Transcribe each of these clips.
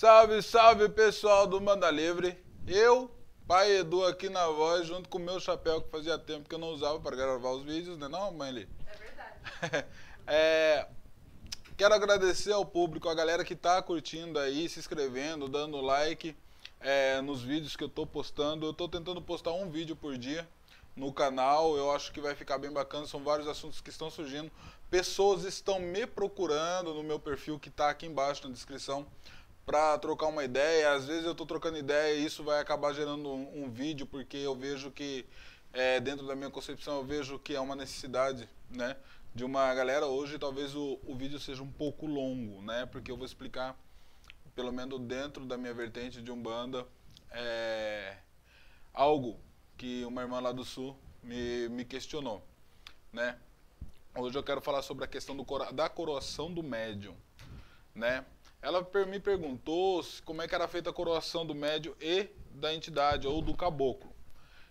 Salve, salve pessoal do Manda Livre. Eu, pai Edu aqui na voz, junto com o meu chapéu que fazia tempo que eu não usava para gravar os vídeos, né não, mãe Li? É verdade. é, quero agradecer ao público, a galera que tá curtindo aí, se inscrevendo, dando like é, nos vídeos que eu tô postando. Eu tô tentando postar um vídeo por dia no canal, eu acho que vai ficar bem bacana, são vários assuntos que estão surgindo. Pessoas estão me procurando no meu perfil que está aqui embaixo na descrição para trocar uma ideia. Às vezes eu estou trocando ideia e isso vai acabar gerando um, um vídeo, porque eu vejo que, é, dentro da minha concepção, eu vejo que é uma necessidade, né? De uma galera hoje, talvez o, o vídeo seja um pouco longo, né? Porque eu vou explicar, pelo menos dentro da minha vertente de Umbanda, é, algo que uma irmã lá do Sul me, me questionou, né? Hoje eu quero falar sobre a questão do, da coroação do médium, né? Ela me perguntou como é que era feita a coroação do médium e da entidade, ou do caboclo.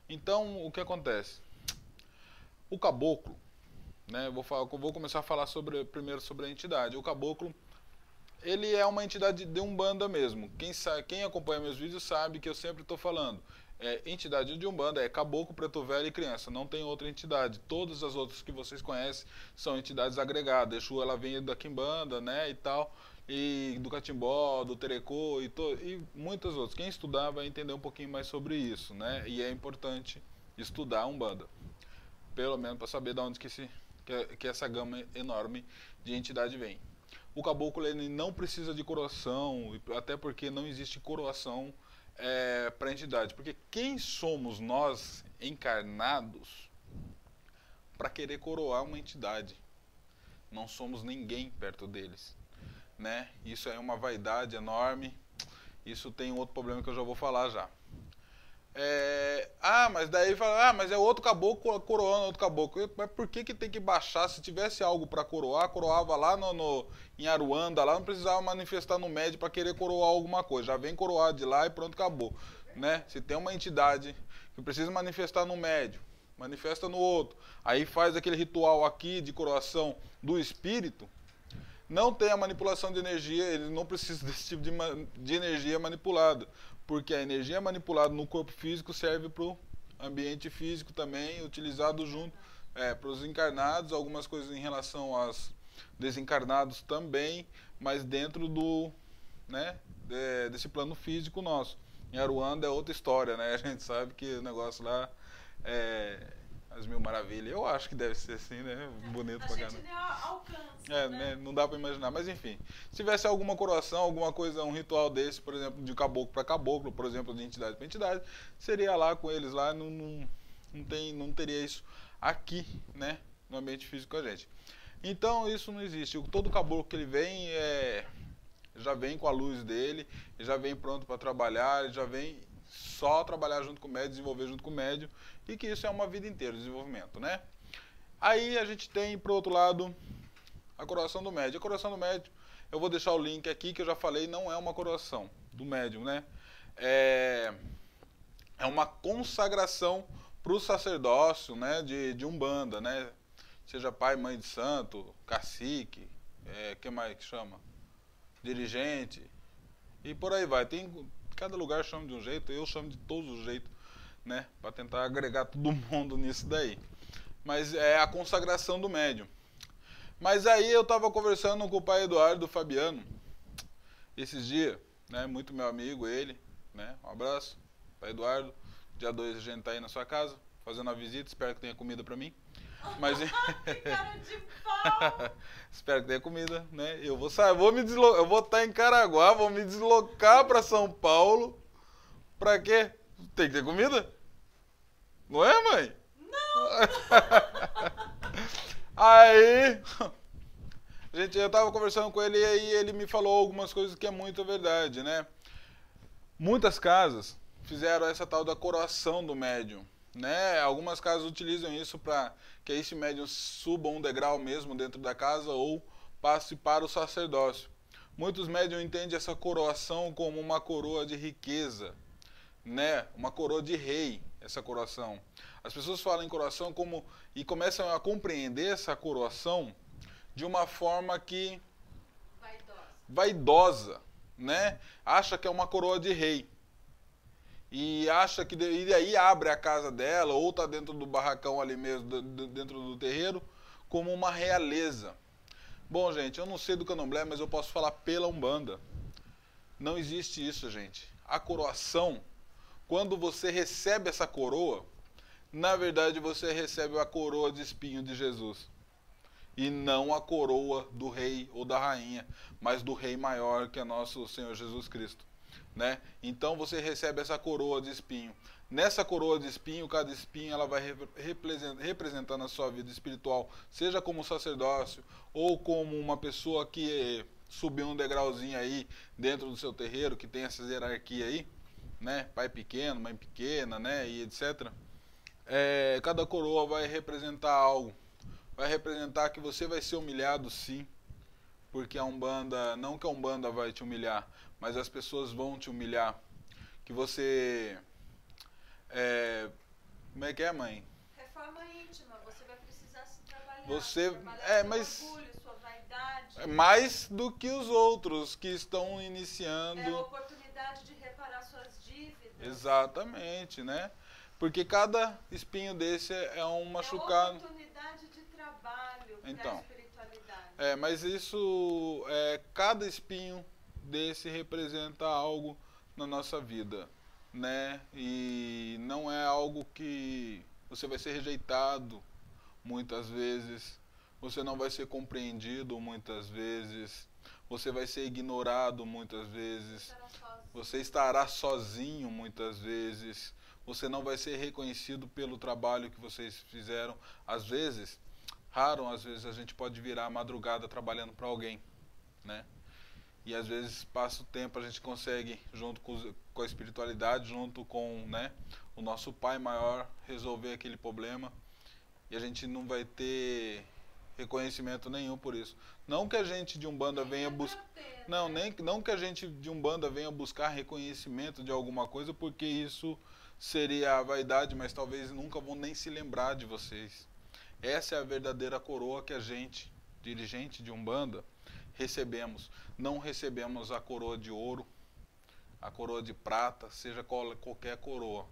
Então, o que acontece? O caboclo, né? Vou, falar, vou começar a falar sobre, primeiro sobre a entidade. O caboclo, ele é uma entidade de umbanda mesmo. Quem, sabe, quem acompanha meus vídeos sabe que eu sempre estou falando é, entidade de Umbanda é caboclo, preto velho e criança. Não tem outra entidade. Todas as outras que vocês conhecem são entidades agregadas. Exu, ela vem da Quimbanda, né, e tal. E do Catimbó, do Terecô e, to, e muitas outras. Quem estudar vai entender um pouquinho mais sobre isso, né? E é importante estudar Umbanda. Pelo menos para saber de onde que, se, que, que essa gama enorme de entidade vem. O caboclo ele não precisa de coroação, até porque não existe coroação é, para a entidade. Porque quem somos nós encarnados para querer coroar uma entidade? Não somos ninguém perto deles. Né? Isso é uma vaidade enorme. Isso tem outro problema que eu já vou falar já. É, ah, mas daí fala, ah, mas é outro caboclo coroando outro caboclo. Mas por que, que tem que baixar? Se tivesse algo para coroar, coroava lá no, no, em Aruanda, lá não precisava manifestar no médio para querer coroar alguma coisa. Já vem coroar de lá e pronto, acabou. Né? Se tem uma entidade que precisa manifestar no médio, manifesta no outro, aí faz aquele ritual aqui de coroação do espírito, não tem a manipulação de energia, ele não precisa desse tipo de, de energia manipulada porque a energia manipulada no corpo físico serve para o ambiente físico também, utilizado junto é, para os encarnados, algumas coisas em relação aos desencarnados também, mas dentro do, né, de, desse plano físico nosso. Em Aruanda é outra história, né? A gente sabe que o negócio lá é, as mil maravilhas. Eu acho que deve ser assim, né? Bonito a pra caramba. alcance. É, né? Não dá pra imaginar. Mas enfim, se tivesse alguma coroação, alguma coisa, um ritual desse, por exemplo, de caboclo para caboclo, por exemplo, de entidade para entidade, seria lá com eles lá, não, não, não, tem, não teria isso aqui, né? No ambiente físico com a gente. Então isso não existe. Todo caboclo que ele vem é já vem com a luz dele, já vem pronto para trabalhar, já vem só trabalhar junto com o médio, desenvolver junto com o médio, e que isso é uma vida inteira de desenvolvimento, né? Aí a gente tem, por outro lado, a coroação do médio. A coroação do médio, eu vou deixar o link aqui, que eu já falei, não é uma coroação do médium, né? É, é uma consagração para o sacerdócio, né, de, de Umbanda, né? Seja pai, mãe de santo, cacique, é, que mais que chama? Dirigente, e por aí vai. Tem Cada lugar chama de um jeito, eu chamo de todos os jeitos, né? Para tentar agregar todo mundo nisso daí. Mas é a consagração do médium. Mas aí eu estava conversando com o pai Eduardo Fabiano esses dias, né? Muito meu amigo, ele, né? Um abraço, pai Eduardo. Dia 2 a gente tá aí na sua casa, fazendo uma visita, espero que tenha comida para mim. Mas Espero que tenha comida, né? Eu vou sair, vou me deslocar, eu vou estar em Caraguá, vou me deslocar para São Paulo. Para quê? Tem que ter comida? Não é, mãe? Não. aí, gente, eu tava conversando com ele e aí ele me falou algumas coisas que é muito verdade, né? Muitas casas fizeram essa tal da coroação do médium. Né? Algumas casas utilizam isso para que esse médium suba um degrau mesmo dentro da casa ou passe para o sacerdócio. Muitos médiums entendem essa coroação como uma coroa de riqueza, né? Uma coroa de rei, essa coroação. As pessoas falam em coroação como e começam a compreender essa coroação de uma forma que vaidosa, vaidosa né? Acha que é uma coroa de rei. E acha que e aí abre a casa dela ou tá dentro do barracão ali mesmo, dentro do terreiro, como uma realeza. Bom, gente, eu não sei do candomblé, mas eu posso falar pela Umbanda. Não existe isso, gente. A coroação, quando você recebe essa coroa, na verdade você recebe a coroa de espinho de Jesus e não a coroa do rei ou da rainha, mas do rei maior que é nosso Senhor Jesus Cristo, né? Então você recebe essa coroa de espinho. Nessa coroa de espinho, cada espinho ela vai representar na sua vida espiritual, seja como sacerdócio ou como uma pessoa que subiu um degrauzinho aí dentro do seu terreiro, que tem essa hierarquia aí, né? Pai pequeno, mãe pequena, né? E etc. É, cada coroa vai representar algo vai representar que você vai ser humilhado sim, porque a Umbanda, não que a Umbanda vai te humilhar, mas as pessoas vão te humilhar. Que você. É, como é que é, mãe? Reforma íntima, você vai precisar se trabalhar. Você. trabalhar é, mas. Orgulho, mais do que os outros que estão iniciando. É a oportunidade de reparar suas dívidas. Exatamente, né? Porque cada espinho desse é um machucado. É oportunidade de trabalho então, para espiritualidade. É, mas isso, é, cada espinho desse representa algo na nossa vida, né? E não é algo que você vai ser rejeitado muitas vezes, você não vai ser compreendido muitas vezes, você vai ser ignorado muitas vezes, você estará sozinho muitas vezes você não vai ser reconhecido pelo trabalho que vocês fizeram. Às vezes, raro, às vezes a gente pode virar a madrugada trabalhando para alguém, né? E às vezes passa o tempo, a gente consegue, junto com, com a espiritualidade, junto com né, o nosso Pai maior, resolver aquele problema. E a gente não vai ter reconhecimento nenhum por isso. Não que a gente de Umbanda venha buscar. Não, nem não que a gente de Umbanda venha buscar reconhecimento de alguma coisa, porque isso seria a vaidade, mas talvez nunca vão nem se lembrar de vocês. Essa é a verdadeira coroa que a gente, dirigente de Umbanda, recebemos. Não recebemos a coroa de ouro, a coroa de prata, seja qual, qualquer coroa.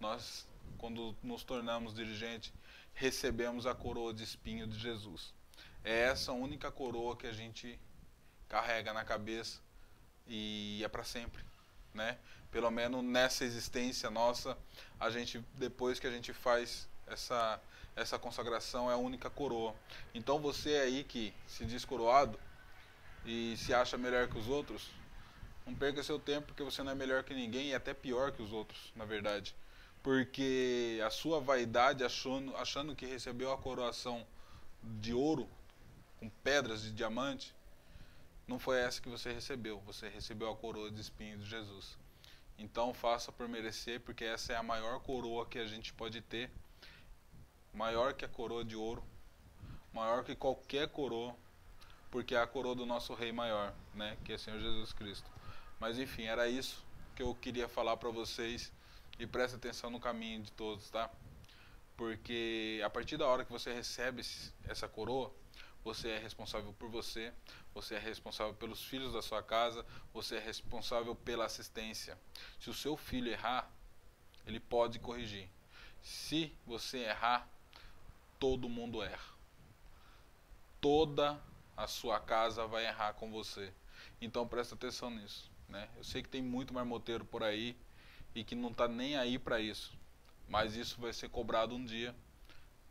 Nós, quando nos tornamos dirigente, recebemos a coroa de espinho de Jesus. É essa única coroa que a gente carrega na cabeça e é para sempre, né? pelo menos nessa existência nossa, a gente depois que a gente faz essa essa consagração é a única coroa. Então você aí que se diz coroado e se acha melhor que os outros, não perca seu tempo porque você não é melhor que ninguém e até pior que os outros, na verdade. Porque a sua vaidade achando, achando que recebeu a coroação de ouro com pedras de diamante, não foi essa que você recebeu. Você recebeu a coroa de espinho de Jesus. Então faça por merecer, porque essa é a maior coroa que a gente pode ter. Maior que a coroa de ouro, maior que qualquer coroa, porque é a coroa do nosso rei maior, né, que é Senhor Jesus Cristo. Mas enfim, era isso que eu queria falar para vocês e preste atenção no caminho de todos, tá? Porque a partir da hora que você recebe essa coroa, você é responsável por você, você é responsável pelos filhos da sua casa, você é responsável pela assistência. Se o seu filho errar, ele pode corrigir. Se você errar, todo mundo erra. Toda a sua casa vai errar com você. Então presta atenção nisso. Né? Eu sei que tem muito marmoteiro por aí e que não está nem aí para isso. Mas isso vai ser cobrado um dia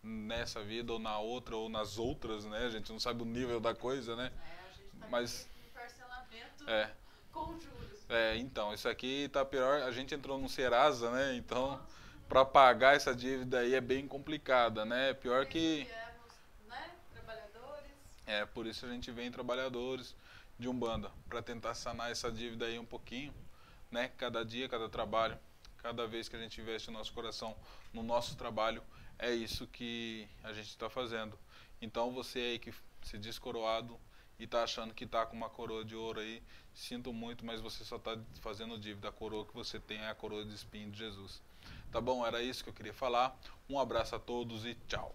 nessa vida ou na outra ou nas outras, né? A gente não sabe o nível da coisa, né? É, a gente tá Mas parcelamento é. com juros. É, então, isso aqui tá pior, a gente entrou no Serasa, né? Então, para pagar essa dívida aí é bem complicada, né? Pior que Viemos, né? Trabalhadores. é, por isso a gente vem trabalhadores de Umbanda para tentar sanar essa dívida aí um pouquinho, né? Cada dia, cada trabalho, cada vez que a gente investe o nosso coração no nosso trabalho, é isso que a gente está fazendo. Então você aí que se diz coroado e está achando que está com uma coroa de ouro aí, sinto muito, mas você só está fazendo dívida. A coroa que você tem é a coroa de espinho de Jesus. Tá bom? Era isso que eu queria falar. Um abraço a todos e tchau.